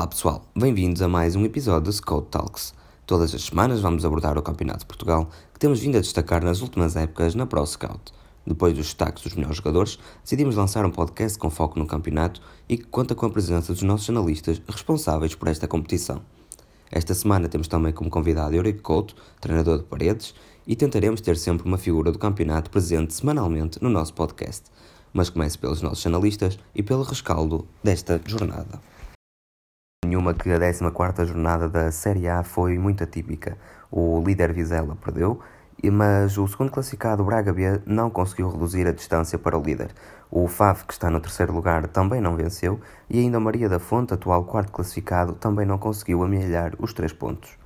Olá pessoal, bem-vindos a mais um episódio do Scout Talks. Todas as semanas vamos abordar o Campeonato de Portugal, que temos vindo a destacar nas últimas épocas na Pro Scout. Depois dos destaques dos melhores jogadores, decidimos lançar um podcast com foco no campeonato e que conta com a presença dos nossos analistas responsáveis por esta competição. Esta semana temos também como convidado Eurico Couto, treinador de paredes, e tentaremos ter sempre uma figura do campeonato presente semanalmente no nosso podcast. Mas comece pelos nossos analistas e pelo rescaldo desta jornada. Nenhuma que a 14 jornada da Série A foi muito atípica. O líder Vizela perdeu, mas o segundo classificado, Braga B, não conseguiu reduzir a distância para o líder. O FAF, que está no terceiro lugar, também não venceu, e ainda Maria da Fonte, atual quarto classificado, também não conseguiu amealhar os três pontos.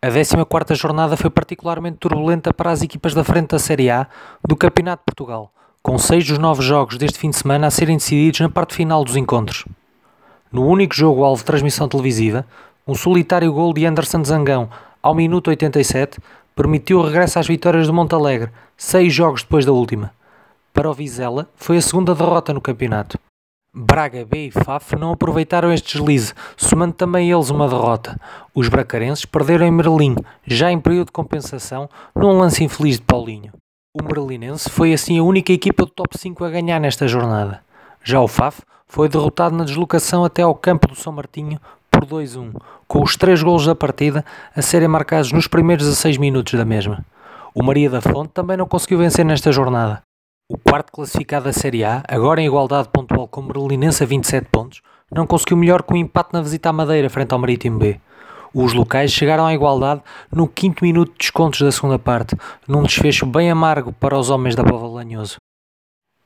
A 14 jornada foi particularmente turbulenta para as equipas da frente da Série A do Campeonato de Portugal, com seis dos nove jogos deste fim de semana a serem decididos na parte final dos encontros. No único jogo alvo de transmissão televisiva, um solitário gol de Anderson Zangão, ao minuto 87, permitiu o regresso às vitórias do Montalegre, seis jogos depois da última. Para o Vizela, foi a segunda derrota no campeonato. Braga B e Faf não aproveitaram este deslize, somando também eles uma derrota. Os bracarenses perderam em Merlim, já em período de compensação, num lance infeliz de Paulinho. O merlinense foi assim a única equipa do top 5 a ganhar nesta jornada. Já o Faf foi derrotado na deslocação até ao campo do São Martinho por 2-1, com os três golos da partida a serem marcados nos primeiros 16 minutos da mesma. O Maria da Fonte também não conseguiu vencer nesta jornada. O quarto classificado da Série A, agora em igualdade pontual com o Merlinense a 27 pontos, não conseguiu melhor o um empate na visita à Madeira frente ao Marítimo B. Os locais chegaram à igualdade no quinto minuto de descontos da segunda parte, num desfecho bem amargo para os homens da Pova Lanhoso.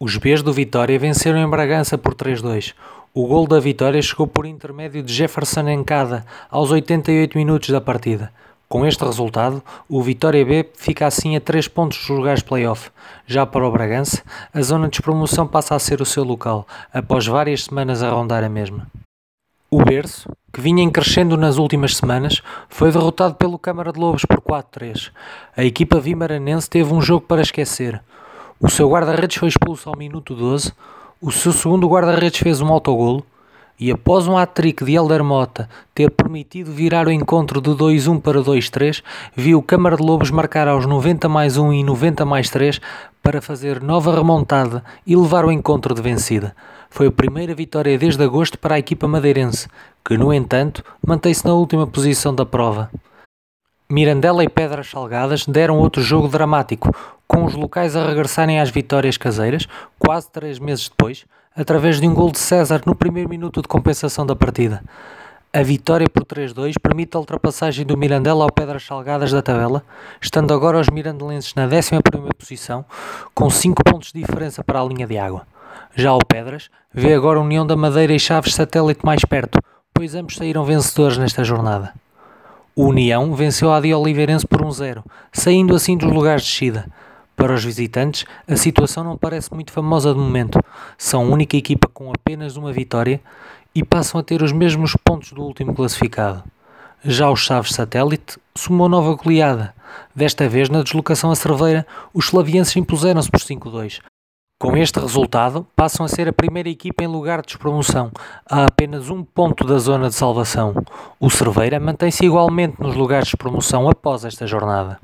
Os Bs do Vitória venceram em Bragança por 3-2. O gol da vitória chegou por intermédio de Jefferson Encada aos 88 minutos da partida. Com este resultado, o Vitória B fica assim a 3 pontos dos lugares play-off. Já para o Bragança, a zona de despromoção passa a ser o seu local, após várias semanas a rondar a mesma. O Berço, que vinha em crescendo nas últimas semanas, foi derrotado pelo Câmara de Lobos por 4-3. A equipa vimaranense teve um jogo para esquecer. O seu guarda-redes foi expulso ao minuto 12, o seu segundo guarda-redes fez um autogolo, e após um hat-trick de Helder Mota ter permitido virar o encontro de 2-1 para 2-3, viu Câmara de Lobos marcar aos 90 mais 1 e 90 mais 3 para fazer nova remontada e levar o encontro de vencida. Foi a primeira vitória desde agosto para a equipa madeirense, que no entanto mantém-se na última posição da prova. Mirandela e Pedras Salgadas deram outro jogo dramático, com os locais a regressarem às vitórias caseiras, quase três meses depois, através de um gol de César no primeiro minuto de compensação da partida. A vitória por 3-2 permite a ultrapassagem do Mirandela ao Pedras Salgadas da tabela, estando agora os mirandelenses na 11 posição, com 5 pontos de diferença para a linha de água. Já o Pedras vê agora a União da Madeira e Chaves Satélite mais perto, pois ambos saíram vencedores nesta jornada. O União venceu a de Oliveirense por 1-0, saindo assim dos lugares de descida. Para os visitantes, a situação não parece muito famosa de momento. São a única equipa com apenas uma vitória e passam a ter os mesmos pontos do último classificado. Já os Chaves Satélite sumou nova goleada. Desta vez, na deslocação a Cerveira, os slavienses impuseram-se por 5-2, com este resultado, passam a ser a primeira equipa em lugar de despromoção, a apenas um ponto da zona de salvação. O Cerveira mantém-se igualmente nos lugares de promoção após esta jornada.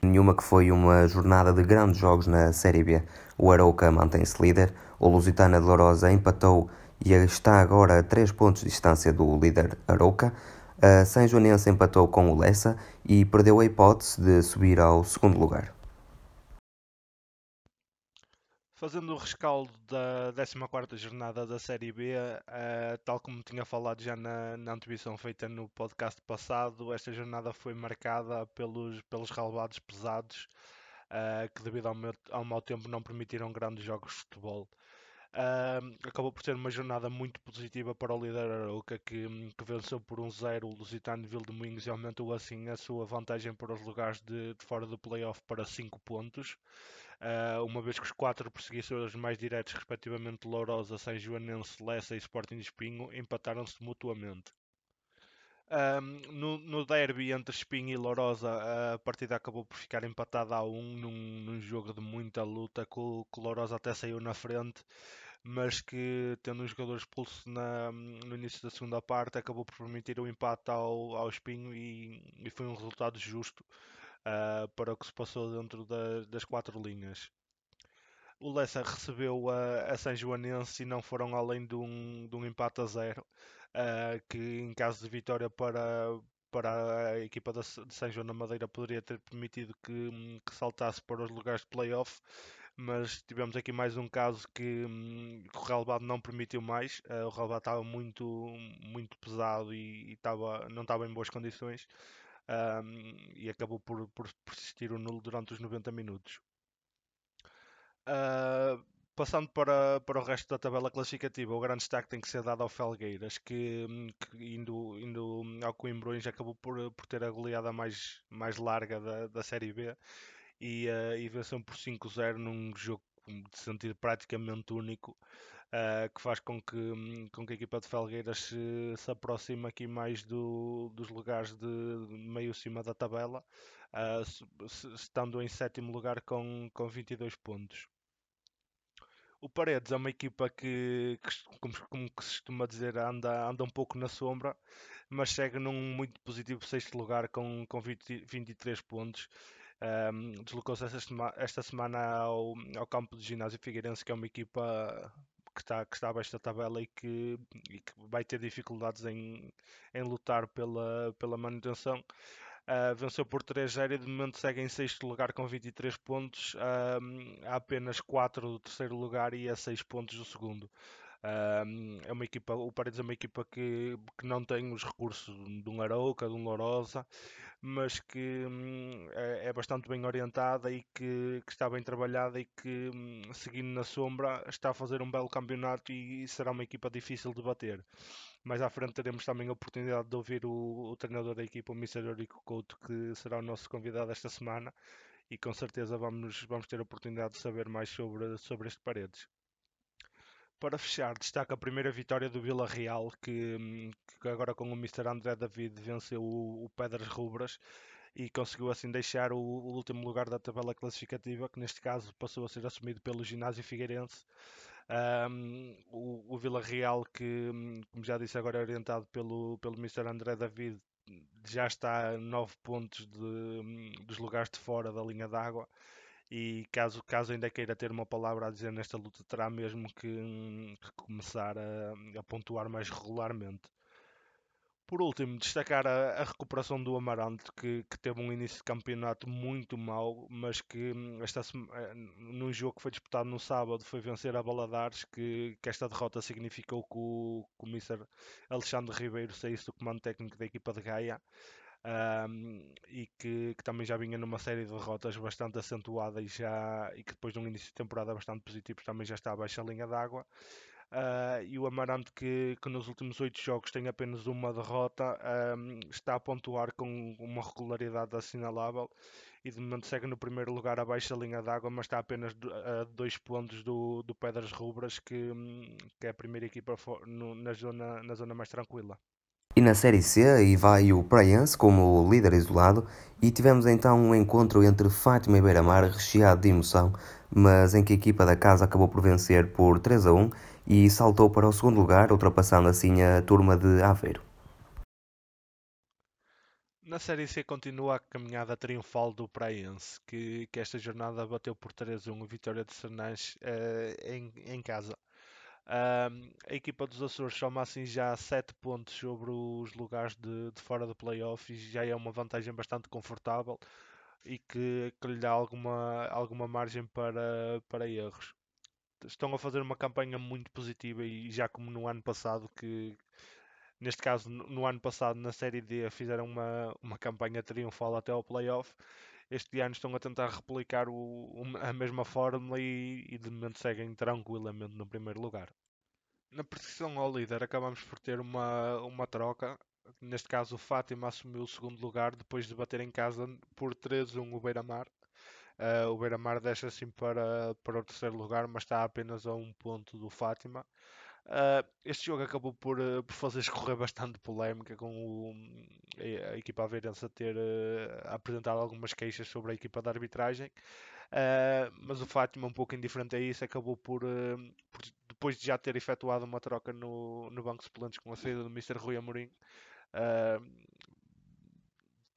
Nenhuma que foi uma jornada de grandes jogos na Série B. O Arauca mantém-se líder, o Lusitana de Lourosa empatou e está agora a 3 pontos de distância do líder Arauca. A São Joanense empatou com o Lessa e perdeu a hipótese de subir ao segundo lugar. Fazendo o rescaldo da 14 jornada da Série B, uh, tal como tinha falado já na, na antevisão feita no podcast passado, esta jornada foi marcada pelos, pelos relevados pesados uh, que devido ao, meu, ao mau tempo não permitiram grandes jogos de futebol. Uh, acabou por ser uma jornada muito positiva para o líder Arouca, que, que venceu por 1-0 um o Lusitano de Vildemunhos e aumentou assim a sua vantagem para os lugares de, de fora do playoff para 5 pontos. Uh, uma vez que os quatro perseguidores mais diretos, respectivamente Lourosa, São Joanense, Lessa e Sporting de Espinho, empataram-se mutuamente. Um, no, no, derby entre Espinho e Lourosa, a partida acabou por ficar empatada a um num, num jogo de muita luta, que que Lourosa até saiu na frente, mas que tendo um jogador expulso na, no início da segunda parte acabou por permitir o empate ao, ao Espinho e, e foi um resultado justo uh, para o que se passou dentro da, das quatro linhas. O Leicester recebeu a, a São Joanense e não foram além de um, de um empate a zero, uh, que em caso de vitória para, para a equipa de São João na Madeira poderia ter permitido que, que saltasse para os lugares de playoff, mas tivemos aqui mais um caso que, que o relevado não permitiu mais. Uh, o relevado estava muito, muito pesado e, e não estava em boas condições um, e acabou por, por persistir o nulo durante os 90 minutos. Uh, passando para, para o resto da tabela classificativa, o grande destaque tem que ser dado ao Felgueiras, que, que indo, indo ao Coimbrões acabou por, por ter a goleada mais, mais larga da, da Série B e, uh, e venceu por 5-0 num jogo de sentido praticamente único, uh, que faz com que, com que a equipa de Felgueiras se, se aproxime aqui mais do, dos lugares de meio cima da tabela, uh, estando em sétimo lugar com, com 22 pontos. O Paredes é uma equipa que, que como, como se costuma dizer, anda, anda um pouco na sombra, mas segue num muito positivo sexto lugar com, com 20, 23 pontos um, Deslocou-se esta, esta, semana ao, ao campo de ginásio Figueirense, que é uma equipa que está, que está abaixo da tabela e que, e que vai ter dificuldades em, em lutar pela, pela manutenção. Uh, venceu por 3-0 e de momento segue em sexto lugar com 23 pontos, uh, há apenas 4 do terceiro lugar e a 6 pontos do segundo. É uma equipa, o Paredes é uma equipa que, que não tem os recursos de um Arauca, de um Lourosa, mas que hum, é, é, bastante bem orientada e que, que, está bem trabalhada e que, hum, seguindo na sombra, está a fazer um belo campeonato e, e será uma equipa difícil de bater. Mais à frente teremos também a oportunidade de ouvir o, o treinador da equipa, o Mr. Eurico Couto, que será o nosso convidado esta semana e com certeza vamos, vamos ter a oportunidade de saber mais sobre, sobre este Paredes. Para fechar, destaca a primeira vitória do Vila Real, que, que agora com o Mr. André David venceu o, o Pedras Rubras e conseguiu assim deixar o, o, último lugar da tabela classificativa, que neste caso passou a ser assumido pelo Ginásio Figueirense. Um, o, o Vila Real, que, como já disse, agora é orientado pelo, pelo Mr. André David, já está a 9 pontos de, dos lugares de fora da linha d'água e caso, caso ainda queira ter uma palavra a dizer nesta luta, terá mesmo que, que começar a, a, pontuar mais regularmente. Por último, destacar a, a recuperação do Amarante, que, que, teve um início de campeonato muito mau, mas que hum, esta, eh, num jogo que foi disputado no sábado foi vencer a Baladares, que, que esta derrota significou que o, que o Mr. Alexandre Ribeiro saísse do comando técnico da equipa de Gaia um, e que, que, também já vinha numa série de derrotas bastante acentuada e, já, e que depois de um início de temporada bastante positivo também já está abaixo da linha d'água. Uh, e o Amarante, que, que nos últimos oito jogos tem apenas uma derrota, um, está a pontuar com uma regularidade assinalável e de momento segue no primeiro lugar abaixo da linha d'água, mas está apenas a dois pontos do, do Pedras Rubras, que, que é a primeira equipa no, na, zona, na zona mais tranquila. E na Série C, aí vai o Praense como líder isolado, e tivemos então um encontro entre Fátima e Beira-Mar recheado de emoção, mas em que a equipa da casa acabou por vencer por 3 a 1 e saltou para o segundo lugar, ultrapassando assim a turma de Aveiro. Na Série C continua a caminhada triunfal do Praense, que, que esta jornada bateu por 3 a 1 a vitória de Sernães eh, em, em casa. Um, a equipa dos Açores soma assim já 7 pontos sobre os lugares de, de fora do playoff e já é uma vantagem bastante confortável e que, que lhe dá alguma, alguma margem para, para erros. Estão a fazer uma campanha muito positiva e já como no ano passado, que neste caso no ano passado na Série D fizeram uma, uma campanha triunfal até ao playoff. Este ano estão a tentar replicar o, a mesma fórmula e, e de momento seguem tranquilamente no primeiro lugar. Na perseguição ao líder acabamos por ter uma, uma troca. Neste caso o Fátima assumiu o segundo lugar depois de bater em casa por 3-1 o Beira-Mar. Uh, o Beira-Mar deixa assim para, para o terceiro lugar, mas está apenas a um ponto do Fátima. Uh, este jogo acabou por, uh, por fazer escorrer bastante polémica com o, a, a, equipa aveirense a ter uh, apresentado algumas queixas sobre a equipa de arbitragem. mas o Fátima, um pouco indiferente a isso, acabou por, por depois de já ter efetuado uma troca no, no banco de suplentes com a saída do Mr. Rui Amorim,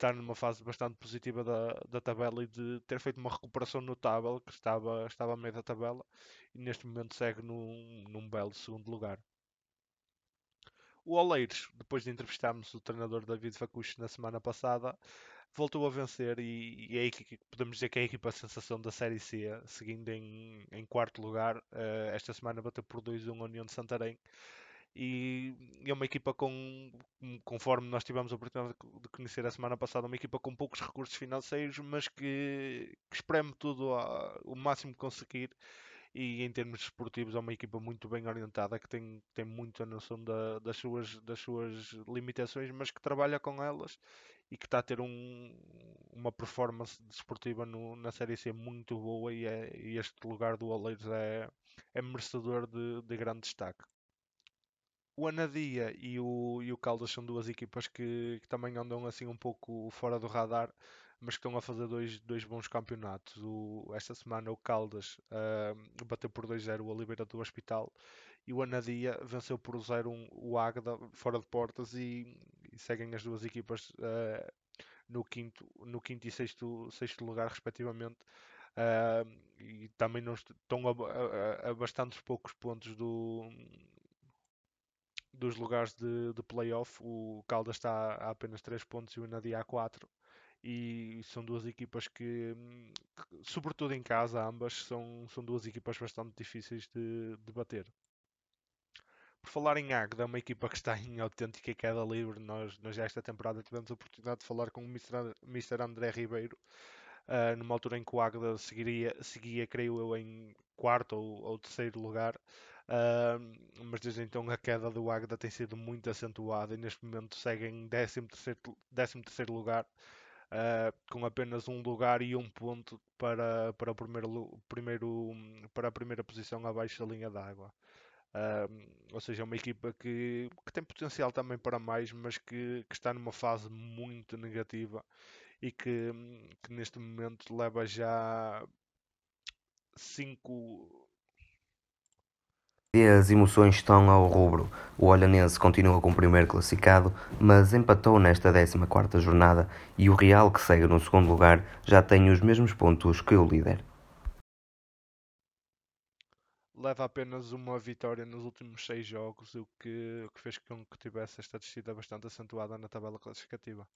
está numa fase bastante positiva da, da tabela e de ter feito uma recuperação notável, que estava, estava a meio da tabela, e neste momento segue num, num belo segundo lugar. O Oleiros, depois de entrevistarmos o treinador David Facucho na semana passada, voltou a vencer e, e é que podemos dizer que é a equipa sensação da Série C, seguindo em, em quarto lugar. Uh, esta semana bateu por 2-1 a União de Santarém. E, é uma equipa com, conforme nós tivemos a oportunidade de conhecer a semana passada, uma equipa com poucos recursos financeiros, mas que, que espreme tudo a, o máximo que conseguir e em termos esportivos é uma equipa muito bem orientada que tem, tem muita noção da, das, suas, das suas limitações, mas que trabalha com elas e que está a ter um, uma performance desportiva no, na Série C muito boa e, é, e este lugar do Oleiros é, é merecedor de, de grande destaque. O Anadia e o, e o Caldas são duas equipas que, que também andam assim um pouco fora do radar, mas que estão a fazer dois, dois bons campeonatos. O, esta semana o Caldas uh, bateu por 2-0 o Oliveira do Hospital e o Anadia venceu por 0-1 o Águeda fora de portas e, e seguem as duas equipas uh, no, quinto, no quinto e sexto, sexto lugar respectivamente. Uh, e também não estão a, a, a bastantes poucos pontos do, dos lugares de, de playoff. O Caldas está a apenas 3 pontos e o Nadia a 4 e são duas equipas que, que, sobretudo em casa, ambas são, são duas equipas bastante difíceis de, de bater. Por falar em Águeda, uma equipa que está em autêntica queda livre, nós, nós já esta temporada tivemos a oportunidade de falar com o Mr. Mr. André Ribeiro, uh, numa altura em que o Águeda seguiria, seguia, creio eu, em quarto ou, ou terceiro lugar. Uh, mas desde então a queda do Águeda tem sido muito acentuada e neste momento segue em 13 terceiro lugar uh, com apenas um lugar e um ponto para, para, o primeiro, primeiro, para a primeira posição abaixo da linha d'água. Uh, ou seja, é uma equipa que, que tem potencial também para mais, mas que, que está numa fase muito negativa e que, que neste momento leva já cinco e as emoções estão ao rubro. O Olhanense continua com o primeiro classificado, mas empatou nesta 14ª jornada e o Real, que segue no segundo lugar, já tem os mesmos pontos que o líder. Leva apenas uma vitória nos últimos seis jogos, o que, o que fez com que tivesse esta descida bastante acentuada na tabela classificativa.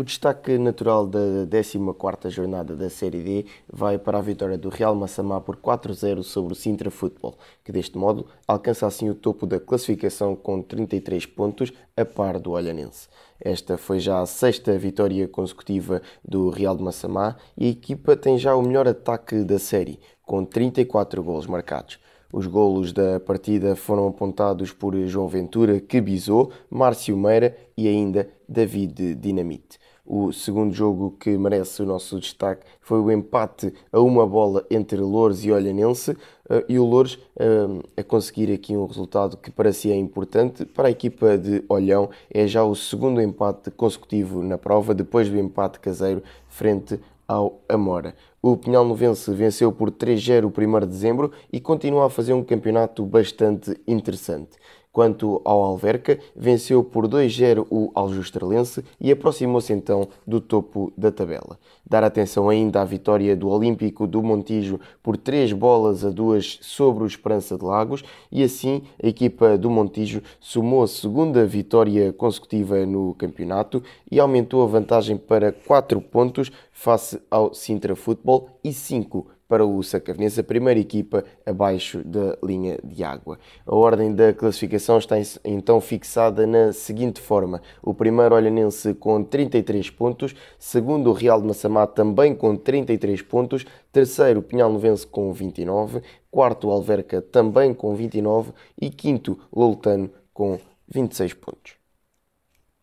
O destaque natural da 14ª jornada da Série D vai para a vitória do Real Massamá por 4-0 sobre o Sintra Futebol, que deste modo alcança assim o topo da classificação com 33 pontos, a par do Olhanense. Esta foi já a sexta vitória consecutiva do Real de Massamá e a equipa tem já o melhor ataque da série, com 34 golos marcados. Os golos da partida foram apontados por João Ventura, que bisou, Márcio Meira e ainda David Dinamite. O segundo jogo que merece o nosso destaque foi o empate a uma bola entre Louros e Olhanense eh, e o Louros eh, a conseguir aqui um resultado que para si é importante. Para a equipa de Olhão é já o segundo empate consecutivo na prova, depois do empate caseiro frente ao Amora. O Pinhal Novense venceu por 3-0 o 1 de dezembro e continua a fazer um campeonato bastante interessante. Quanto ao Alverca, venceu por 2-0 o Aljustrelense e aproximou-se então do topo da tabela. Dar atenção ainda à vitória do Olímpico do Montijo por 3 bolas a 2 sobre o Esperança de Lagos e assim a equipa do Montijo somou a segunda vitória consecutiva no campeonato e aumentou a vantagem para 4 pontos face ao Sintra Futebol e 5 para o Sacavenense, a primeira equipa abaixo da linha de água. A ordem da classificação está então fixada na seguinte forma: o primeiro Olhanense com 33 pontos, segundo o Real de Massamá também com 33 pontos, terceiro Pinhal Novense com 29, quarto Alverca também com 29 e quinto Loltano com 26 pontos.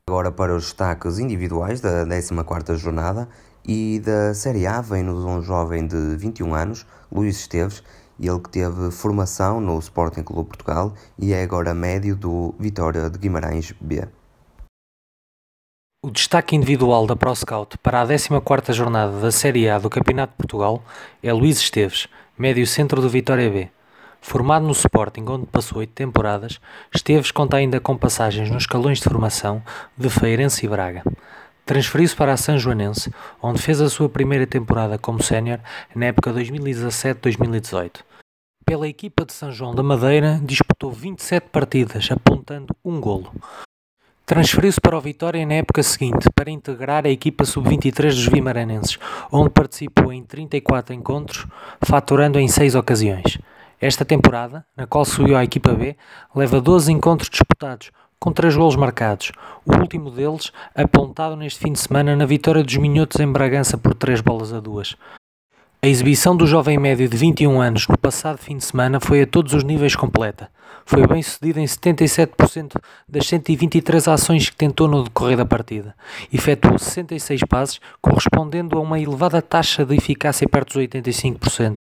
Agora para os destaques individuais da 14ª jornada, e da Série A vem-nos um jovem de 21 anos, Luís Esteves, ele que teve formação no Sporting Clube Portugal e é agora médio do Vitória de Guimarães B. O destaque individual da ProScout para a 14ª jornada da Série A do Campeonato de Portugal é Luís Esteves, médio centro do Vitória B. Formado no Sporting, onde passou oito temporadas, Esteves conta ainda com passagens nos escalões de formação de Feirense e Braga. Transferiu-se para a São Joanense, onde fez a sua primeira temporada como sénior na época 2017-2018. Pela equipa de São João da Madeira, disputou 27 partidas, apontando um golo. Transferiu-se para o Vitória na época seguinte para integrar a equipa sub-23 dos Vimaranenses, onde participou em 34 encontros, faturando em 6 ocasiões. Esta temporada, na qual subiu à equipa B, leva 12 encontros disputados, com três golos marcados, o último deles apontado neste fim de semana na vitória dos Minhotos em Bragança por três bolas a duas. A exibição do jovem médio de 21 anos no passado fim de semana foi a todos os níveis completa. Foi bem sucedido em 77% das 123 ações que tentou no decorrer da partida. Efetuou 66 passes, correspondendo a uma elevada taxa de eficácia perto dos 85%.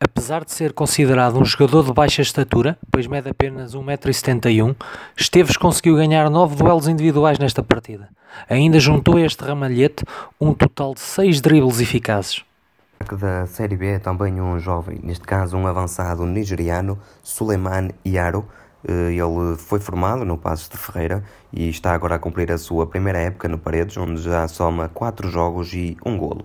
Apesar de ser considerado um jogador de baixa estatura, pois mede apenas 1,71m, Esteves conseguiu ganhar 9 duelos individuais nesta partida. Ainda juntou a este ramalhete um total de 6 dribles eficazes. Da Série B é também um jovem, neste caso um avançado nigeriano, Suleiman Yaro. Eh, ele foi formado no Passos de Ferreira e está agora a cumprir a sua primeira época no Paredes, onde já soma 4 jogos e um golo.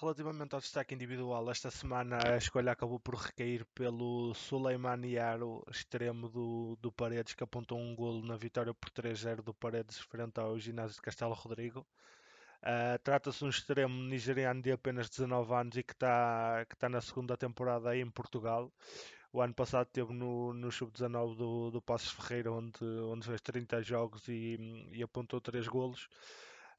Relativamente ao destaque individual, esta semana a escolha acabou por recair pelo Suleiman Yaro, extremo do, do Paredes, que apontou um golo na vitória por 3-0 do Paredes frente ao ginásio de Castelo Rodrigo. Uh, Trata-se de um extremo nigeriano de apenas 19 anos e que está que tá na segunda temporada aí em Portugal. O ano passado esteve no, no Sub-19 do, do Passos Ferreira, onde, onde fez 30 jogos e, e apontou 3 golos.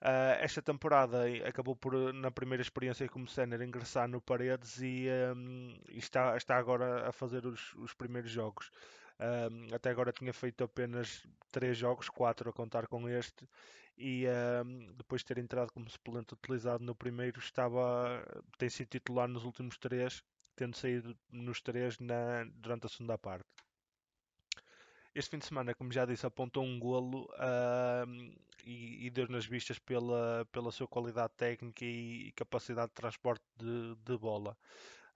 Uh, esta temporada acabou por, na primeira experiência como sénior, ingressar no Paredes e, um, e, está, está agora a fazer os, os primeiros jogos. Um, até agora tinha feito apenas 3 jogos, 4 a contar com este, e um, depois de ter entrado como suplente utilizado no primeiro, estava, tem sido titular nos últimos 3, tendo saído nos 3 durante a segunda parte. Este fim de semana, como já disse, apontou um golo uh, e, e, deu nas vistas pela, pela sua qualidade técnica e, e capacidade de transporte de, de bola.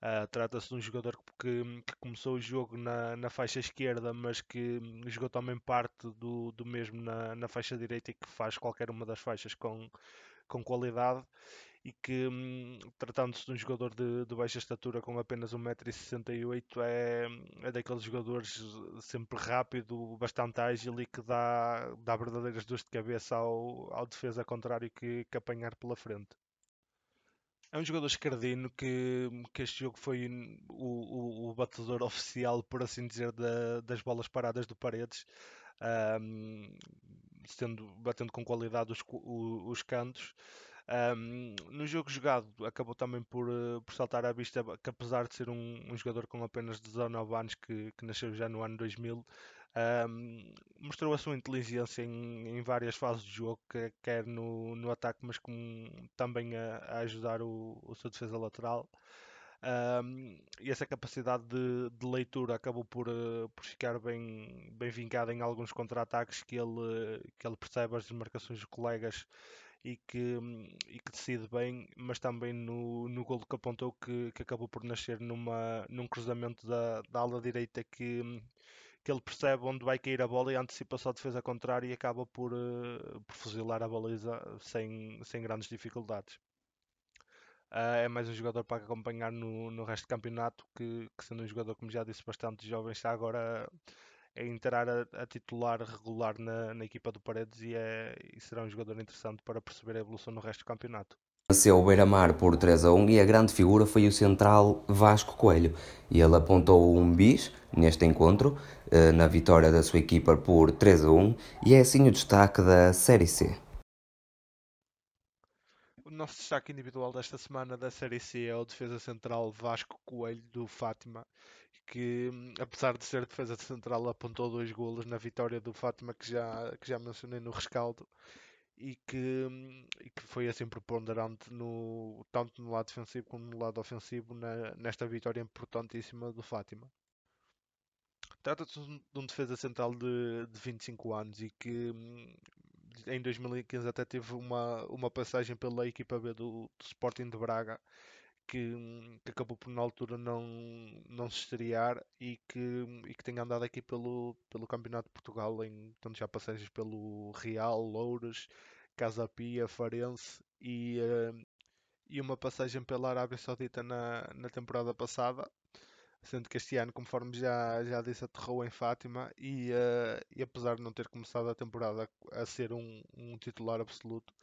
Uh, Trata-se de um jogador que, que, começou o jogo na, na faixa esquerda, mas que jogou também parte do, do mesmo na, na faixa direita e que faz qualquer uma das faixas com, com qualidade e que, hum, tratando-se de um jogador de, de, baixa estatura com apenas 1,68m, é, é daqueles jogadores sempre rápido, bastante ágil e que dá, dá verdadeiras dores de cabeça ao, ao defesa contrário que, que apanhar pela frente. É um jogador escardino que, que este jogo foi o, o, o batedor oficial, por assim dizer, da, das bolas paradas do Paredes, um, sendo, batendo com qualidade os, os, os cantos. Um, no jogo jogado acabou também por, uh, por saltar à vista que apesar de ser um, um jogador com apenas 19 anos que, que, nasceu já no ano 2000 um, mostrou a sua inteligência em, em, várias fases de jogo quer no, no ataque mas como também a, a ajudar o, o seu defesa lateral. Um, e essa capacidade de, de, leitura acabou por, uh, por ficar bem, bem vincada em alguns contra-ataques que ele, que ele percebe as desmarcações dos colegas e que, e que decide bem, mas também no, no golo que apontou que, que acabou por nascer numa, num cruzamento da, da ala direita que, que ele percebe onde vai cair a bola e antecipa só a defesa contrária e acaba por, uh, por fuzilar a baliza sem, sem grandes dificuldades. Uh, é mais um jogador para acompanhar no, no resto do campeonato, que, que sendo um jogador, como já disse, bastante jovem, está agora é entrar a, a titular regular na, na, equipa do Paredes e, é, e será um jogador interessante para perceber a evolução no resto do campeonato. Venceu o Beira-Mar por 3 a 1 e a grande figura foi o central Vasco Coelho. Ele apontou um bis neste encontro, eh, na vitória da sua equipa por 3 a 1 e é assim o destaque da Série C. Nosso destaque individual desta semana da Série C é o defesa central Vasco Coelho do Fátima que apesar de ser defesa central apontou dois golos na vitória do Fátima que já, que já mencionei no rescaldo e que, e que foi assim preponderante no, tanto no lado defensivo como no lado ofensivo na, nesta vitória importantíssima do Fátima. Trata-se de um defesa central de, de 25 anos e que em 2015 até teve uma, uma passagem pela equipa B do, do Sporting de Braga que, que, acabou por na altura não, não se estrear e que, e que tem andado aqui pelo, pelo Campeonato de Portugal em tanto já passagens pelo Real, Louros, Casa Pia, Farense e, uh, e uma passagem pela Arábia Saudita na, na temporada passada sendo que este ano, conforme já, já disse, aterrou em Fátima e, uh, e apesar de não ter começado a temporada a ser um, um titular absoluto,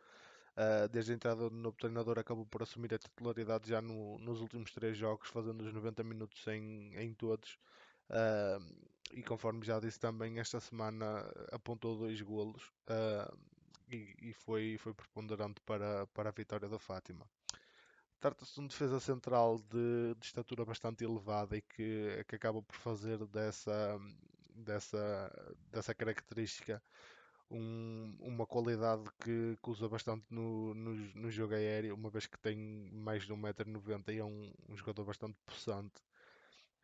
uh, desde a entrada do novo treinador acabou por assumir a titularidade já no, nos últimos três jogos, fazendo os 90 minutos em, em todos. Uh, e conforme já disse também, esta semana apontou dois golos e, e, foi, foi preponderante para, para a vitória da Fátima. Trata-se de um defesa central de, de, estatura bastante elevada e que, que acaba por fazer dessa, dessa, dessa característica um, uma qualidade que, que, usa bastante no, no, no, jogo aéreo, uma vez que tem mais de 1,90m e é um, um, jogador bastante possante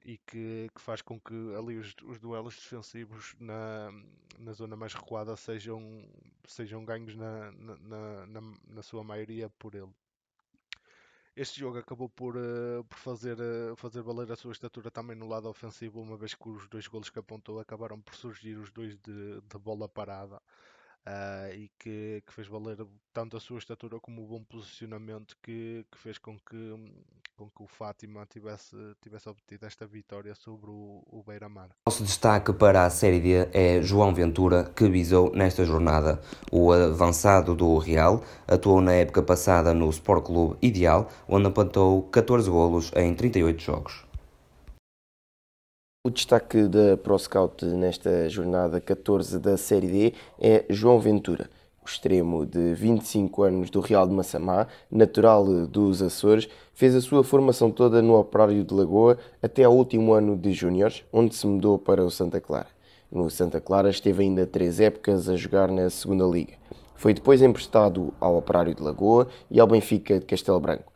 e que, que faz com que ali os, os duelos defensivos na, na zona mais recuada sejam, sejam ganhos na, na, na, na sua maioria por ele este jogo acabou por, uh, por fazer, uh, fazer valer a sua estatura também no lado ofensivo, uma vez que os dois golos que apontou acabaram por surgir os dois de, de bola parada. Uh, e que, que, fez valer tanto a sua estatura como o bom posicionamento que, que fez com que, com que o Fátima tivesse, tivesse obtido esta vitória sobre o, o Beira-Mar. Nosso destaque para a Série D é João Ventura, que visou nesta jornada. O avançado do Real atuou na época passada no Sport Clube Ideal, onde apontou 14 golos em 38 jogos. O destaque da ProScout nesta jornada 14 da Série D é João Ventura, o extremo de 25 anos do Real de Massamá, natural dos Açores, fez a sua formação toda no Operário de Lagoa até ao último ano de Júniores, onde se mudou para o Santa Clara. No Santa Clara esteve ainda três épocas a jogar na Segunda Liga. Foi depois emprestado ao Operário de Lagoa e ao Benfica de Castelo Branco.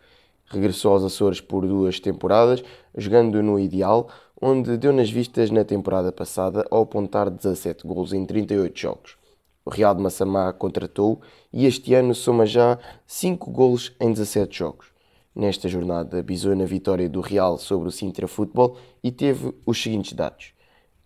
Regressou aos Açores por duas temporadas, jogando no Ideal, onde deu nas vistas na temporada passada ao apontar 17 gols em 38 jogos. O Real de Massamá contratou e este ano soma já 5 gols em 17 jogos. Nesta jornada bisou na vitória do Real sobre o Sintra Futebol e teve os seguintes dados: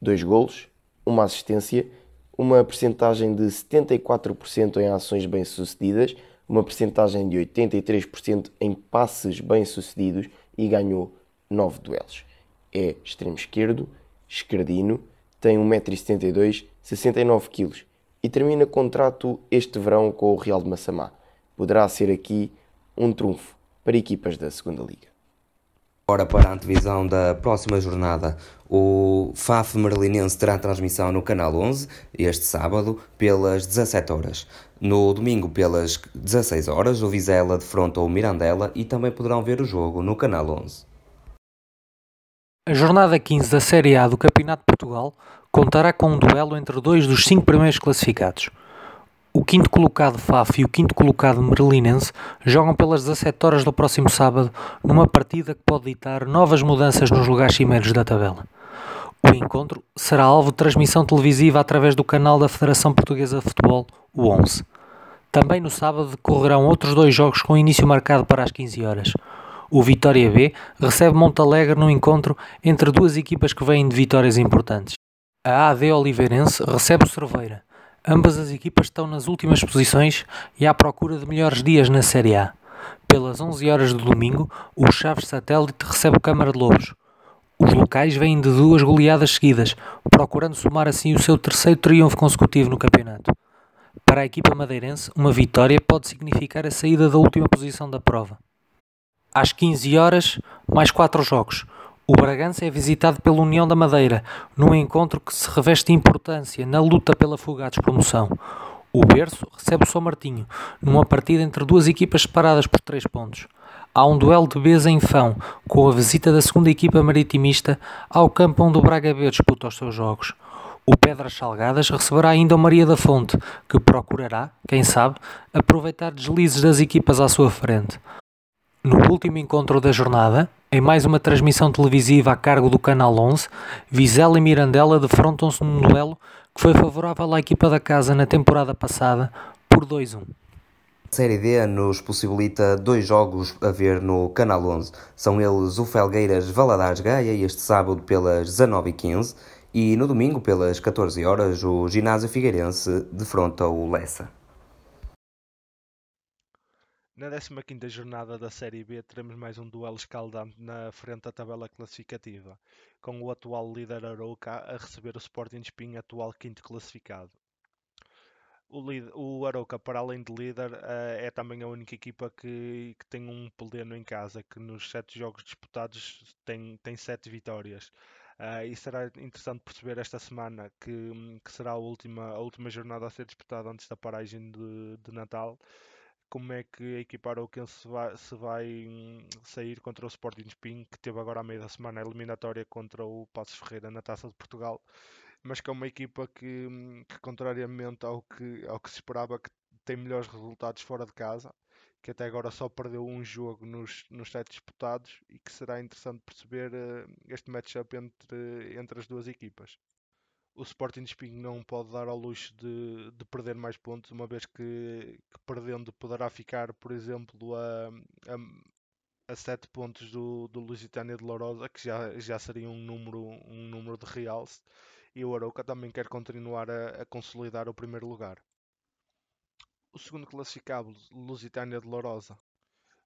2 gols, uma assistência, uma percentagem de 74% em ações bem-sucedidas, uma percentagem de 83% em passes bem-sucedidos e ganhou 9 duelos é extremo esquerdo, esquerdino, tem 1,72m, 69kg e termina contrato este verão com o Real de Massamá. Poderá ser aqui um trunfo para equipas da segunda Liga. Agora para a antevisão da próxima jornada, o FAF Merlinense terá transmissão no Canal 11 este sábado pelas 17 horas. No domingo pelas 16 horas, o Vizela defronta o Mirandela e também poderão ver o jogo no Canal 11. A jornada 15 da Série A do Campeonato de Portugal contará com um duelo entre dois dos cinco primeiros classificados. O quinto colocado FAF e o quinto colocado Merlinense jogam pelas 17 horas do próximo sábado numa partida que pode ditar novas mudanças nos lugares cimeiros da tabela. O encontro será alvo de transmissão televisiva através do canal da Federação Portuguesa de Futebol, o 11. Também no sábado decorrerão outros dois jogos com início marcado para as 15 horas. O Vitória B recebe Montalegre no encontro entre duas equipas que vêm de vitórias importantes. A AD Oliveirense recebe o Cerveira. Ambas as equipas estão nas últimas posições e à procura de melhores dias na Série A. Pelas 11 horas do domingo, o Chaves Satélite recebe o Câmara de Lobos. Os locais vêm de duas goleadas seguidas, procurando somar assim o seu terceiro triunfo consecutivo no campeonato. Para a equipa madeirense, uma vitória pode significar a saída da última posição da prova. Às 15 horas, mais quatro jogos. O Bragança é visitado pela União da Madeira, num encontro que se reveste importância na luta pela fuga à despromoção. O Berço recebe o São Martinho, numa partida entre duas equipas separadas por três pontos. Há um duelo de Beza em Fão, com a visita da segunda equipa maritimista ao campo onde o Braga B disputa os seus jogos. O Pedras Salgadas receberá ainda o Maria da Fonte, que procurará, quem sabe, aproveitar deslizes das equipas à sua frente. No último encontro da jornada, em mais uma transmissão televisiva a cargo do Canal 11, Vizela e Mirandela defrontam-se num duelo que foi favorável à equipa da casa na temporada passada por 2-1. Série D nos possibilita dois jogos a ver no Canal 11. São eles o Felgueiras Valadares Gaia, este sábado pelas 19h15 e no domingo pelas 14 horas o Ginásio Figueirense defronta o Lessa. Na 15ª jornada da Série B teremos mais um duelo escaldante na frente da tabela classificativa, com o atual líder Arouca a receber o Sporting Espinho, atual quinto classificado. O, o Arouca, para além de líder, eh, é também a única equipa que, que tem um pleno em casa, que nos sete jogos disputados tem, tem sete vitórias. Uh, e será interessante perceber esta semana que, que será a última, a última jornada a ser disputada antes da paragem de, de Natal como é que a equipa Arauquense se vai, se vai hum, sair contra o Sporting Spin, que teve agora a meio da semana a eliminatória contra o Passos Ferreira na Taça de Portugal, mas que é uma equipa que, hum, que contrariamente ao que, ao que se esperava, que tem melhores resultados fora de casa, que até agora só perdeu um jogo nos, nos sete disputados e que será interessante perceber uh, este matchup entre, entre as duas equipas o Sporting de Espinho não pode dar ao luxo de, de perder mais pontos, uma vez que, que, perdendo poderá ficar, por exemplo, a, a, a 7 pontos do, do Lusitânia de Lourosa, que já, já seria um número, um número de realce, e o Arauca também quer continuar a, a consolidar o primeiro lugar. O segundo classificado, Lusitânia de Lourosa,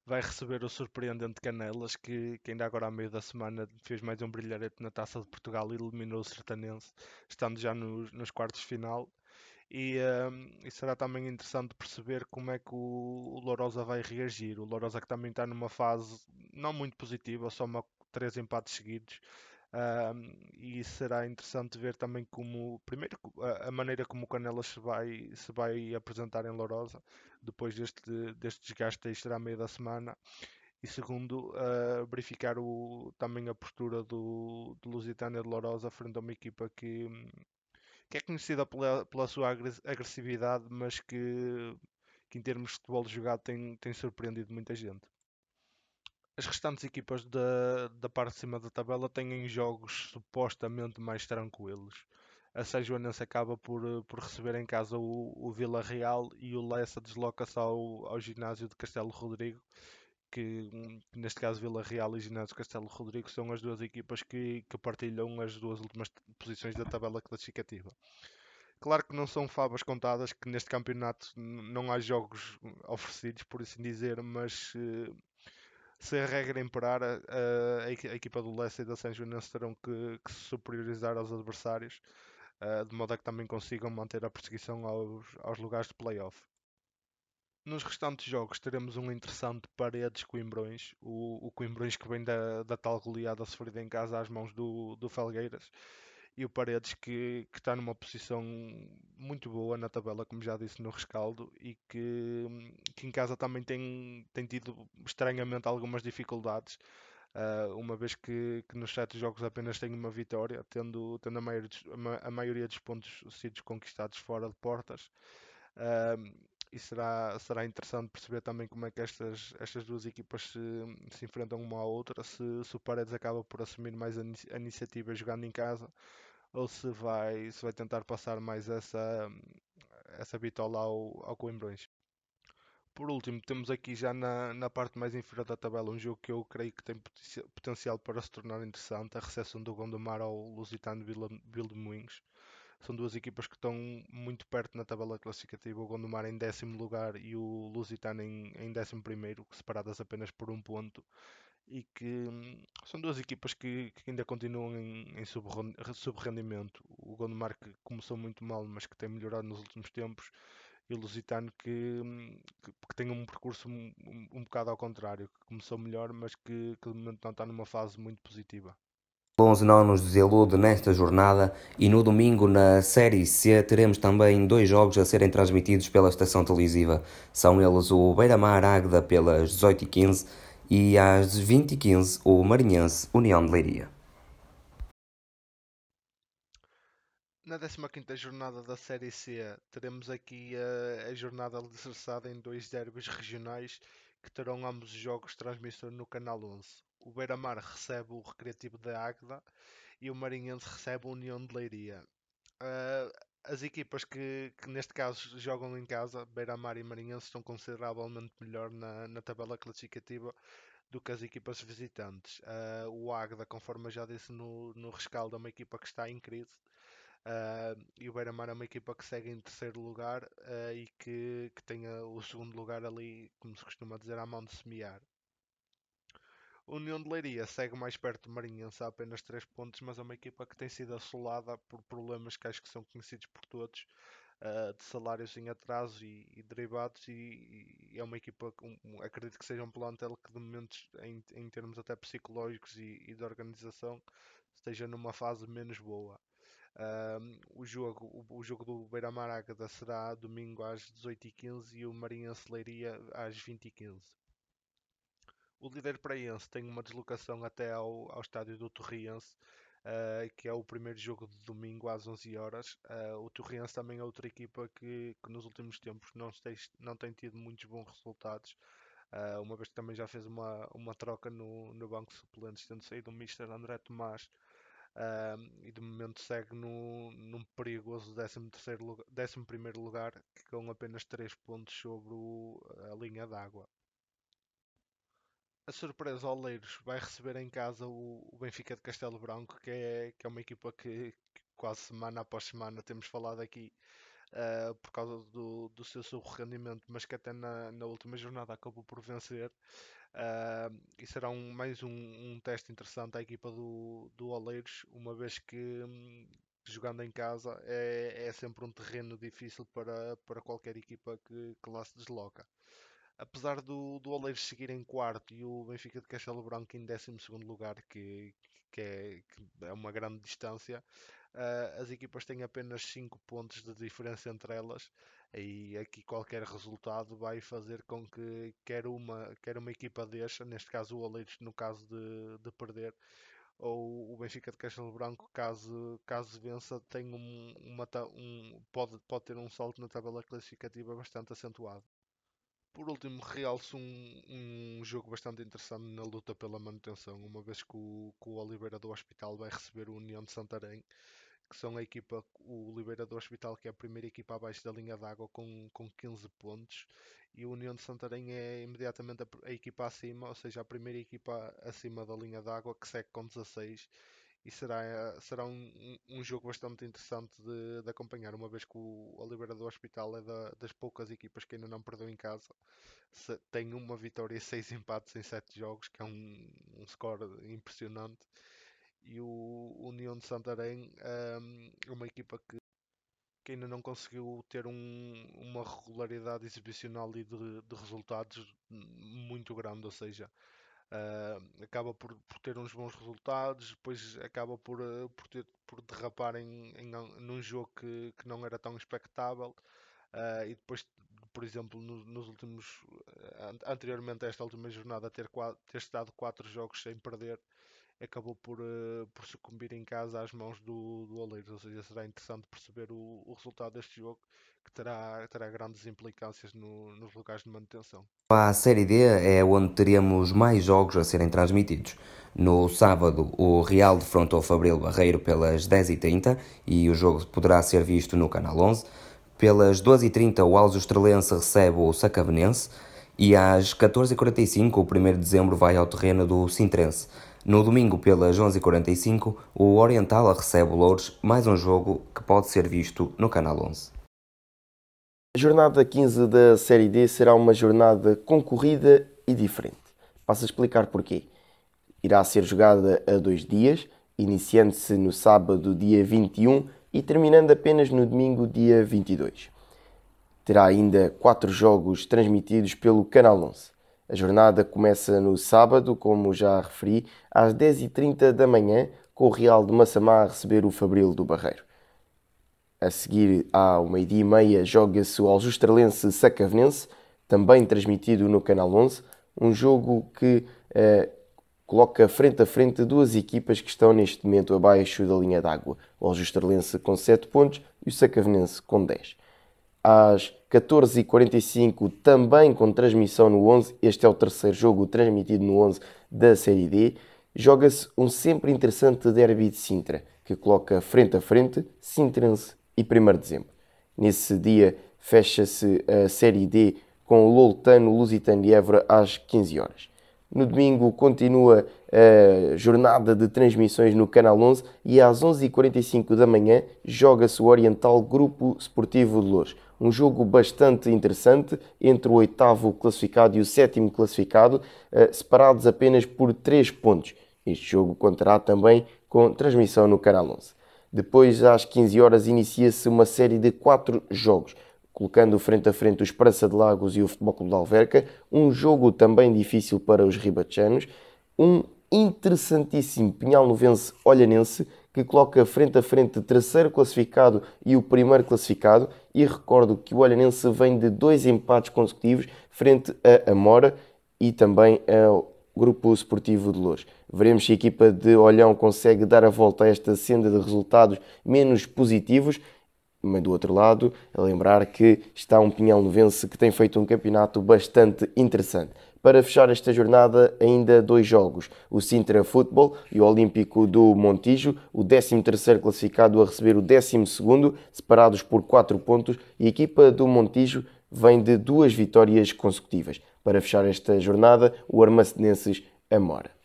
vai receber o surpreendente Canelas, que, que, ainda agora à meio da semana fez mais um brilharete na Taça de Portugal e eliminou o Sertanense, estando já nos, nos quartos final. E, um, e, será também interessante perceber como é que o, o Lourosa vai reagir. O Lourosa que também está numa fase não muito positiva, só uma, três empates seguidos. E será interessante ver também como, primeiro, a, a, maneira como o Canelas se vai, se vai apresentar em Lourosa, depois deste, deste desgaste extra à meio da semana, e segundo, uh, verificar o, também a postura do, do Lusitânia de Lourosa frente a uma equipa que, que é conhecida pela, pela sua agressividade, mas que, que em termos de futebol jogado tem, tem surpreendido muita gente. As restantes equipas da, da parte de cima da tabela têm jogos supostamente mais tranquilos. A Sejoanense acaba por, por receber em casa o, o Vila Real e o Lessa desloca-se ao, ao ginásio de Castelo Rodrigo, que neste caso Vila Real e Ginásio Castelo Rodrigo são as duas equipas que, que partilham as duas últimas posições da tabela classificativa. Claro que não são favas contadas, que neste campeonato não há jogos oferecidos, por assim dizer, mas uh, se a regra imperar, a, a, a equipa do Leicester e da São Joanense terão que, que, se superiorizar aos adversários, uh, de modo a que também consigam manter a perseguição aos, aos lugares de playoff. Nos restantes jogos teremos um interessante Paredes Coimbrões, o, o Coimbrões que vem da, da tal goleada sofrida em casa às mãos do, do Felgueiras e o Paredes que, que está numa posição muito boa na tabela, como já disse no rescaldo, e que, que em casa também tem, tem tido estranhamente algumas dificuldades, uh, uma vez que, que nos sete jogos apenas tem uma vitória, tendo, tendo a, maioria, a maioria dos pontos sido conquistados fora de portas. Uh, e será, será interessante perceber também como é que estas, estas duas equipas se, se enfrentam uma à outra, se, se o Paredes acaba por assumir mais a, a iniciativa jogando em casa ou se vai, se vai tentar passar mais essa, essa bitola ao, ao Coimbrões. Por último, temos aqui já na, na parte mais inferior da tabela um jogo que eu creio que tem potencial para se tornar interessante, a recepção do Gondomar ao Lusitano Vila, Vila de Moinhos. São duas equipas que estão muito perto na tabela classificativa, o Gondomar em décimo lugar e o Lusitano em, em décimo primeiro, separadas apenas por um ponto e que são duas equipas que, que ainda continuam em, em subrendimento. O Gondomar que começou muito mal, mas que tem melhorado nos últimos tempos, e o Lusitano que, que, que tem um percurso um, um, bocado ao contrário, que começou melhor, mas que, que de momento não está numa fase muito positiva. 11 não nos desilude nesta jornada e no domingo na Série C teremos também dois jogos a serem transmitidos pela estação televisiva. São eles o Beira-Mar Águeda pelas 18h15 e às 20h15 o Marinhense União de Leiria. Na 15ª jornada da Série C teremos aqui a, a jornada alicerçada em dois derbys regionais que terão ambos os jogos transmissão no Canal 11. O Beira-Mar recebe o Recreativo da Águeda e o Marinhense recebe a União de Leiria. Uh, as equipas que, que, neste caso jogam em casa, Beira-Mar e Marinhense, estão consideravelmente melhor na, na tabela classificativa do que as equipas visitantes. Uh, o Águeda, conforme já disse no, no rescaldo, é uma equipa que está em crise. Uh, e o Beira-Mar é uma equipa que segue em terceiro lugar uh, e que, que tenha o segundo lugar ali, como se costuma dizer, à mão de semear. União de Leiria segue mais perto do Marinhense a apenas 3 pontos, mas é uma equipa que tem sido assolada por problemas que acho que são conhecidos por todos, uh, de salários em atraso e, e derivados, e, e, é uma equipa, um, acredito que seja um plantel que de momento, em, em termos até psicológicos e, e, de organização, esteja numa fase menos boa. Uh, o, jogo, o, o, jogo do Beira-Mar Ágada será domingo às 18h15 e o Marinhense Leiria às 20h15. O líder praense tem uma deslocação até ao, ao estádio do Torriense, uh, que é o primeiro jogo de domingo às 11 horas. Uh, o Torriense também é outra equipa que, que nos últimos tempos não tem, não tem tido muitos bons resultados. Uh, uma vez que também já fez uma, uma troca no, no banco de suplentes, tendo saído o Mr. André Tomás. Uh, e de momento segue no, num perigoso 13 lugar, 11 lugar, com apenas 3 pontos sobre o, a linha d'água a surpresa Oleiros vai receber em casa o, o, Benfica de Castelo Branco, que é, que é uma equipa que, que quase semana após semana temos falado aqui uh, por causa do, do seu rendimento, mas que até na, na última jornada acabou por vencer. Uh, e será um, mais um, um, teste interessante à equipa do, do Oleiros, uma vez que hum, jogando em casa é, é sempre um terreno difícil para, para qualquer equipa que, que lá se desloca apesar do, do Oleiros seguir em quarto e o Benfica de Castelo Branco em 12 lugar, que, que, é, que é uma grande distância, uh, as equipas têm apenas 5 pontos de diferença entre elas. E aqui qualquer resultado vai fazer com que quer uma, quer uma equipa deixa, neste caso o Oleiros, no caso de, de perder, ou o Benfica de Castelo Branco, caso, caso vença, tem um, uma, um, pode, pode ter um salto na tabela classificativa bastante acentuado. Por último, realço um, um jogo bastante interessante na luta pela manutenção, uma vez que o, que o Oliveira do Hospital vai receber o União de Santarém, que são a equipa, o Oliveira do Hospital, que é a primeira equipa abaixo da linha d'água com, com 15 pontos, e o União de Santarém é imediatamente a, a, equipa acima, ou seja, a primeira equipa acima da linha d'água, que segue com 16, e será, será um, um jogo bastante interessante de, de, acompanhar, uma vez que o Oliveira do Hospital é da, das poucas equipas que ainda não perdeu em casa. Se, tem uma vitória e seis empates em sete jogos, que é um, um score impressionante. E o União de Santarém um, é uma equipa que, que ainda não conseguiu ter um, uma regularidade exibicional e de, de resultados muito grande, ou seja, Uh, acaba por, por, ter uns bons resultados, depois acaba por, uh, por, ter, por derrapar em, em, num jogo que, que não era tão expectável. Uh, e depois, por exemplo, no, nos últimos anteriormente a esta última jornada, ter, ter estado quatro jogos sem perder acabou por, uh, por sucumbir em casa às mãos do, do Oleiros. Ou seja, será interessante perceber o, o resultado deste jogo, que terá, terá grandes implicâncias no, nos lugares de manutenção. A Série D é onde teremos mais jogos a serem transmitidos. No sábado, o Real defrontou Fabril Barreiro pelas 10h30 e o jogo poderá ser visto no Canal 11. Pelas 12h30, o Alzo Estrelense recebe o Sacavenense e às 14h45, o 1 de dezembro, vai ao terreno do Sintrense. No domingo, pelas 11h45, o Oriental recebe o Louros, mais um jogo que pode ser visto no Canal 11. A jornada 15 da Série D será uma jornada concorrida e diferente. Passo a explicar porquê. Irá ser jogada a dois dias, iniciando-se no sábado, dia 21, e terminando apenas no domingo, dia 22. Terá ainda quatro jogos transmitidos pelo Canal 11. A jornada começa no sábado, como já referi, às 10h30 da manhã, com o Real de Massamá a receber o Fabril do Barreiro. A seguir, ao meio-dia e meia, joga-se o Aljustralense Sacavenense, também transmitido no Canal 11, um jogo que eh, coloca frente a frente duas equipas que estão neste momento abaixo da linha d'água, o Aljustralense com 7 pontos e o Sacavenense com 10 às 14h45, também com transmissão no 11. Este é o terceiro jogo transmitido no 11 da Série D. Joga-se um sempre interessante derby de Sintra, que coloca frente a frente Sintrense e 1 de dezembro. Nesse dia fecha-se a Série D com o Loltano Lusitano de Évora às 15 horas. No domingo continua a jornada de transmissões no Canal 11 e às 11h45 da manhã joga-se o Oriental Grupo Esportivo de Louros. Um jogo bastante interessante entre o oitavo classificado e o sétimo classificado, eh, separados apenas por 3 pontos. Este jogo contará também com transmissão no Canal 11. Depois, às 15 horas, inicia-se uma série de 4 jogos colocando frente a frente o Esperança de Lagos e o Futebol Clube de Alverca, um jogo também difícil para os ribatejanos, um interessantíssimo Pinhal Novense Olhanense, que coloca frente a frente o terceiro classificado e o primeiro classificado, e recordo que o Olhanense vem de dois empates consecutivos frente a Amora e também ao Grupo Esportivo de Louros. Veremos se a equipa de Olhão consegue dar a volta a esta senda de resultados menos positivos mas do outro lado, a lembrar que está um Pinhal Novense que tem feito um campeonato bastante interessante. Para fechar esta jornada, ainda dois jogos: o Sintra Futebol e o Olímpico do Montijo, o 13º classificado a receber o 12º, separados por 4 pontos, e a equipa do Montijo vem de duas vitórias consecutivas. Para fechar esta jornada, o Armacenenses Amora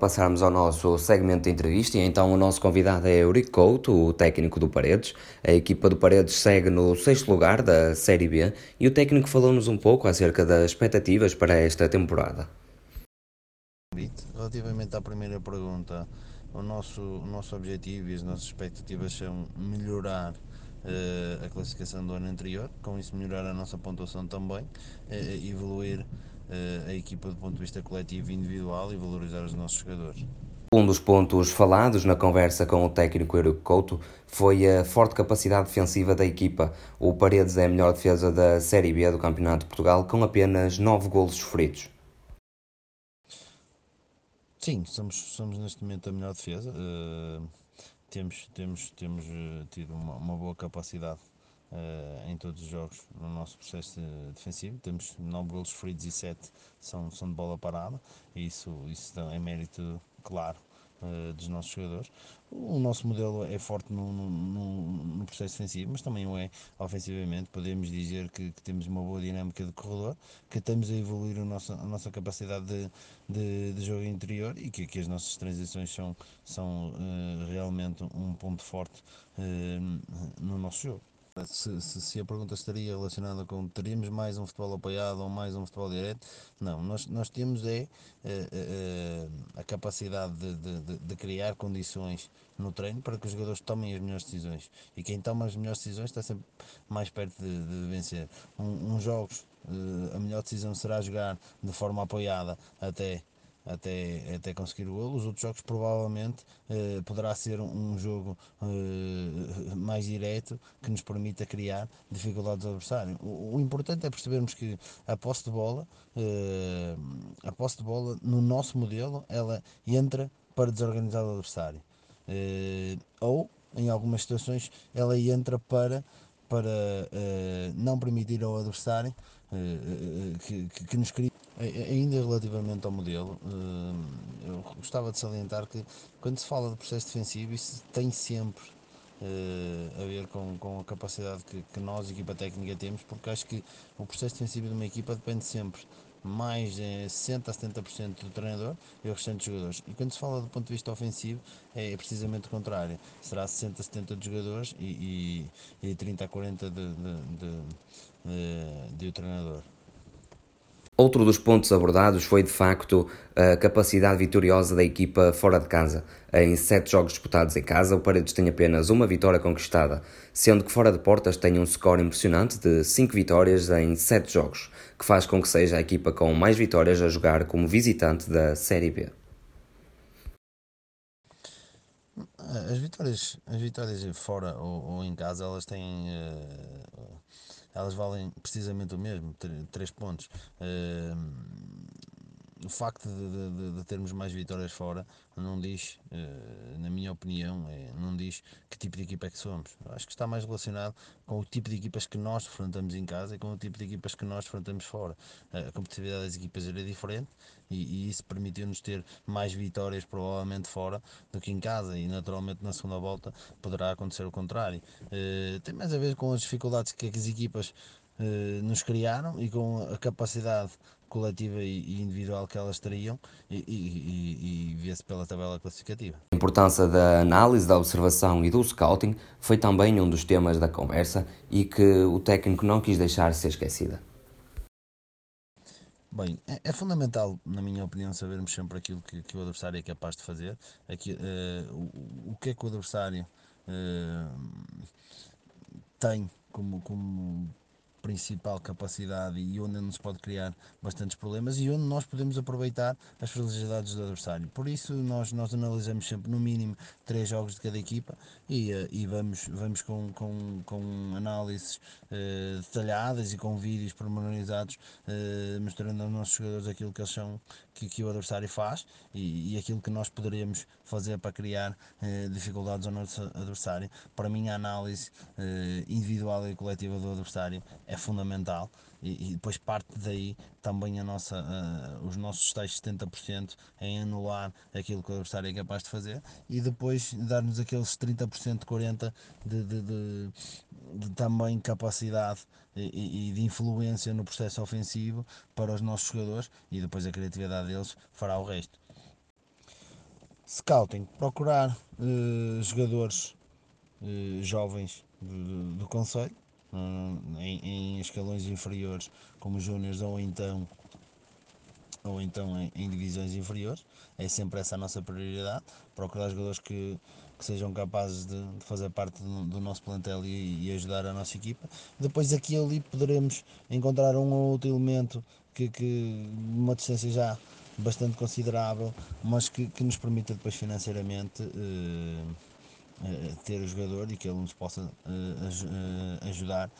passarmos ao nosso segmento de entrevista e então o nosso convidado é Eurico Couto, o técnico do Paredes. A equipa do Paredes segue no sexto lugar da Série B e o técnico falou-nos um pouco acerca das expectativas para esta temporada. Relativamente à primeira pergunta, o nosso, o nosso objetivo e as nossas expectativas são melhorar uh, a classificação do ano anterior, com isso melhorar a nossa pontuação também, uh, evoluir a equipa do ponto de vista coletivo e individual e valorizar os nossos jogadores. Um dos pontos falados na conversa com o técnico Eurico Couto foi a forte capacidade defensiva da equipa. O Paredes é a melhor defesa da Série B do Campeonato de Portugal, com apenas 9 golos sofridos. Sim, somos, somos neste momento a melhor defesa. Uh, temos temos, temos uh, tido uma, uma boa capacidade uh, em todos os jogos no nosso processo defensivo. Temos 9 golos feridos e 7 são, são de bola parada, e isso, isso é mérito claro uh, dos nossos jogadores. O nosso modelo é forte no, no, no, processo defensivo, mas também o é ofensivamente. Podemos dizer que, que, temos uma boa dinâmica de corredor, que estamos a evoluir a nossa, a nossa capacidade de, de, de jogo interior e que, que, as nossas transições são, são uh, realmente um ponto forte uh, no nosso jogo. Se, se, se, a pergunta estaria relacionada com teríamos mais um futebol apoiado ou mais um futebol direto, não, nós, nós temos é, é, é a capacidade de, de, de, criar condições no treino para que os jogadores tomem as melhores decisões e quem toma as melhores decisões está sempre mais perto de, de vencer. Um, uns jogos, a melhor decisão será jogar de forma apoiada até até, até conseguir o golo. Os outros jogos provavelmente eh, poderá ser um, jogo eh, mais direto que nos permita criar dificuldades ao adversário. O, o, importante é percebermos que a posse de bola, eh, a posse de bola no nosso modelo, ela entra para desorganizar o adversário. Eh, ou, em algumas situações, ela entra para, para eh, não permitir ao adversário que, que, que nos crie Ainda relativamente ao modelo, eh, eu gostava de salientar que quando se fala de processo defensivo, isso tem sempre eh, a ver com, com a capacidade que, que nós, equipa técnica, temos, porque acho que o processo defensivo de uma equipa depende sempre mais de 60 a 70% do treinador e o restante dos jogadores. E quando se fala do ponto de vista ofensivo, é precisamente o contrário. Será 60 a 70 dos jogadores e, e, e 30 a 40 de, de, de, de, de o treinador. Outro dos pontos abordados foi de facto a capacidade vitoriosa da equipa fora de casa. Em sete jogos disputados em casa, o Paredes tem apenas uma vitória conquistada, sendo que fora de portas tem um score impressionante de cinco vitórias em sete jogos, que faz com que seja a equipa com mais vitórias a jogar como visitante da Série B. As vitórias, as vitórias fora ou, ou em casa, elas têm uh, elas valem precisamente o mesmo, 3 pontos. Uh, o facto de, de, de, termos mais vitórias fora não diz, uh, na minha opinião, é, não diz que tipo de equipa é que somos. Acho que está mais relacionado com o tipo de equipas que nós enfrentamos em casa e com o tipo de equipas que nós enfrentamos fora. A competitividade das equipas era diferente e, e isso permitiu-nos ter mais vitórias provavelmente fora do que em casa e naturalmente na segunda volta poderá acontecer o contrário. Uh, tem mais a ver com as dificuldades que as equipas nos criaram e com a capacidade coletiva e individual que elas teriam e, e, e vê-se pela tabela classificativa. A importância da análise, da observação e do scouting foi também um dos temas da conversa e que o técnico não quis deixar ser esquecida. Bem, é, é, fundamental, na minha opinião, sabermos sempre aquilo que, que o adversário é capaz de fazer, aqui, uh, o, o que é que o adversário uh, tem como, como principal capacidade e onde nos pode criar bastantes problemas e onde nós podemos aproveitar as fragilidades do adversário. Por isso nós, nós analisamos sempre no mínimo três jogos de cada equipa e, eh, e vamos, vamos com, com, com análises uh, detalhadas e com vídeos pormenorizados uh, mostrando aos nossos jogadores aquilo que eles são, que, que o adversário faz e, e aquilo que nós poderíamos fazer para criar uh, dificuldades ao nosso adversário. Para mim a análise individual e coletiva do adversário é fundamental e, e, depois parte daí também a nossa, uh, os nossos tais 70% em anular aquilo que o adversário é capaz de fazer e depois dar-nos aqueles 30%, 40% de, de, de, de também capacidade e, e, de influência no processo ofensivo para os nossos jogadores e depois a criatividade deles fará o resto. Scouting, procurar uh, jogadores uh, jovens do, do Conselho em, em, escalões inferiores como júniores ou então ou então em, em, divisões inferiores. É sempre essa a nossa prioridade procurar jogadores que, que sejam capazes de, de fazer parte do, do nosso plantel e, e, ajudar a nossa equipa. Depois aqui ali poderemos encontrar um ou outro elemento que, que uma distância já bastante considerável mas que, que nos permita depois financeiramente eh, ter o jogador e que ele nos possa uh, ajudar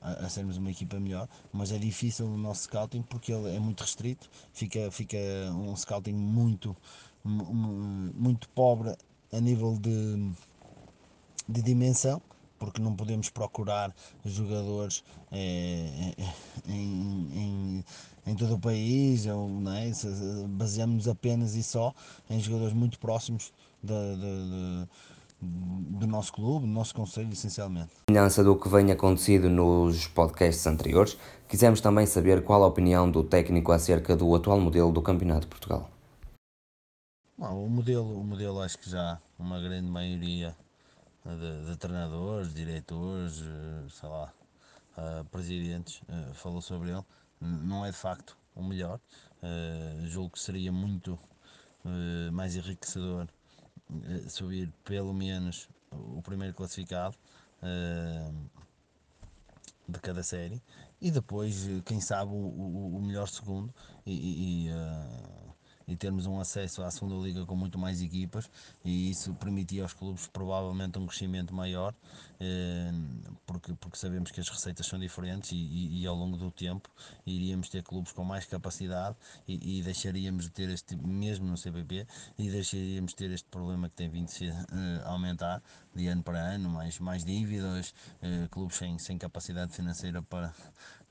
a, sermos uma equipa melhor, mas é difícil o nosso scouting porque ele é muito restrito, fica, fica um scouting muito, muito pobre a nível de, de dimensão porque não podemos procurar jogadores eh, em, em, em, todo o país, ou, não é? baseamos apenas e só em jogadores muito próximos do nosso clube, do nosso conselho, essencialmente. Semelhança do que vem acontecido nos podcasts anteriores, quisemos também saber qual a opinião do técnico acerca do atual modelo do Campeonato de Portugal. Bom, o modelo, o modelo acho que já uma grande maioria de, de treinadores, diretores, eh, sei lá, uh, presidentes, uh, falou sobre ele. Não é de facto o melhor. Uh, julgo que seria muito mais enriquecedor subir pelo menos o primeiro classificado de cada série e depois, quem sabe, o, o melhor segundo e, e e termos um acesso à segunda liga com muito mais equipas e isso permitia aos clubes provavelmente um crescimento maior eh, porque, porque sabemos que as receitas são diferentes e, e, e ao longo do tempo iríamos ter clubes com mais capacidade e, e deixaríamos de ter este mesmo no CPP e deixaríamos de ter este problema que tem vindo a uh, aumentar de ano para ano, mais, mais dívidas, uh, clubes sem, sem capacidade financeira para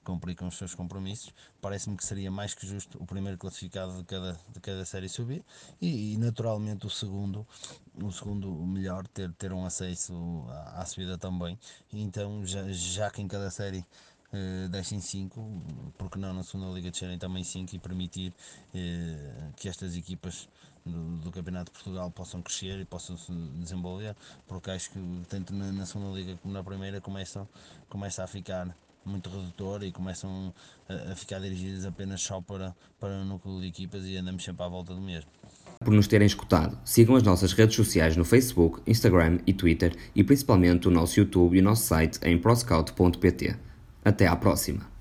cumprir com os seus compromissos, parece-me que seria mais que justo o primeiro classificado de cada, de cada série subir e, e naturalmente o segundo, o segundo melhor ter, ter um acesso à, à subida também. então, já, já que em cada série uh, deixem 5, porque não na segunda Liga descerem também 5 e permitir uh, que estas equipas do, do, Campeonato de Portugal possam crescer e possam se desenvolver, porque acho que tanto na, na segunda Liga como na primeira começam, começa a ficar muito redutora e começam a, a, ficar dirigidas apenas só para, para o núcleo de equipas e andamos sempre à volta do mesmo. Por nos terem escutado, sigam as nossas redes sociais no Facebook, Instagram e Twitter e principalmente o nosso YouTube e o nosso site em proscout.pt. Até à próxima!